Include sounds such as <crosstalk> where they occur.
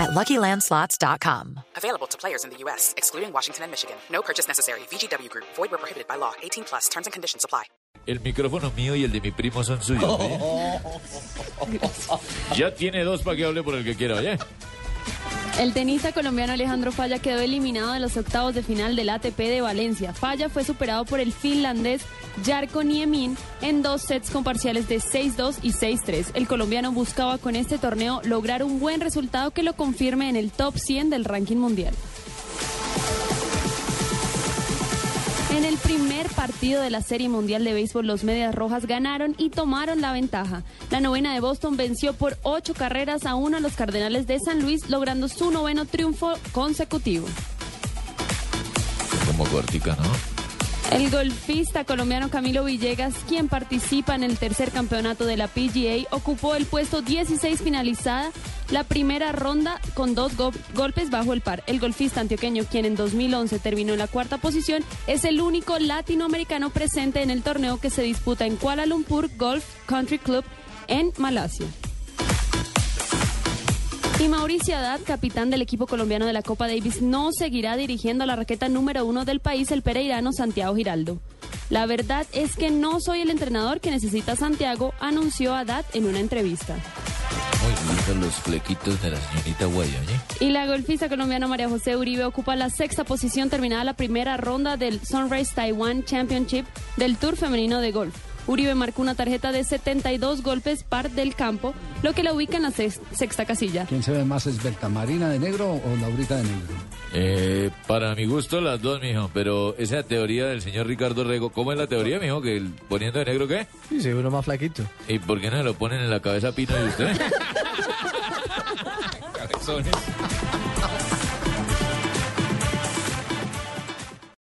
at LuckyLandSlots.com. Available to players in the U.S., excluding Washington and Michigan. No purchase necessary. VGW Group. Void where prohibited by law. 18 plus. Terms and conditions apply. El micrófono mío y el de mi primo son suyos. ¿oye? ¿eh? <laughs> Ya tiene dos para que hable por el que quiera, oye. El tenista colombiano Alejandro Falla quedó eliminado de los octavos de final del ATP de Valencia. Falla fue superado por el finlandés Jarko Niemin en dos sets con parciales de 6-2 y 6-3. El colombiano buscaba con este torneo lograr un buen resultado que lo confirme en el top 100 del ranking mundial. En el primer partido de la Serie Mundial de Béisbol, los Medias Rojas ganaron y tomaron la ventaja. La novena de Boston venció por ocho carreras a uno a los Cardenales de San Luis, logrando su noveno triunfo consecutivo. Como cortica, ¿no? El golfista colombiano Camilo Villegas, quien participa en el tercer campeonato de la PGA, ocupó el puesto 16 finalizada la primera ronda con dos go- golpes bajo el par. El golfista antioqueño, quien en 2011 terminó en la cuarta posición, es el único latinoamericano presente en el torneo que se disputa en Kuala Lumpur Golf Country Club en Malasia. Y Mauricio Haddad, capitán del equipo colombiano de la Copa Davis, no seguirá dirigiendo a la raqueta número uno del país, el pereirano Santiago Giraldo. La verdad es que no soy el entrenador que necesita Santiago, anunció Haddad en una entrevista. Muy los flequitos de la señorita. Y la golfista colombiana María José Uribe ocupa la sexta posición terminada la primera ronda del Sunrise Taiwan Championship del Tour Femenino de Golf. Uribe marcó una tarjeta de 72 golpes par del campo, lo que la ubica en la sex- sexta casilla. ¿Quién se ve más esbelta, Marina de negro o Laurita de negro? Eh, para mi gusto las dos, mijo, pero esa teoría del señor Ricardo Rego, ¿cómo es la teoría, mijo? Que el- poniendo de negro qué? Sí, se ve uno más flaquito. ¿Y por qué no se lo ponen en la cabeza Pino y usted? <laughs> Cabezones.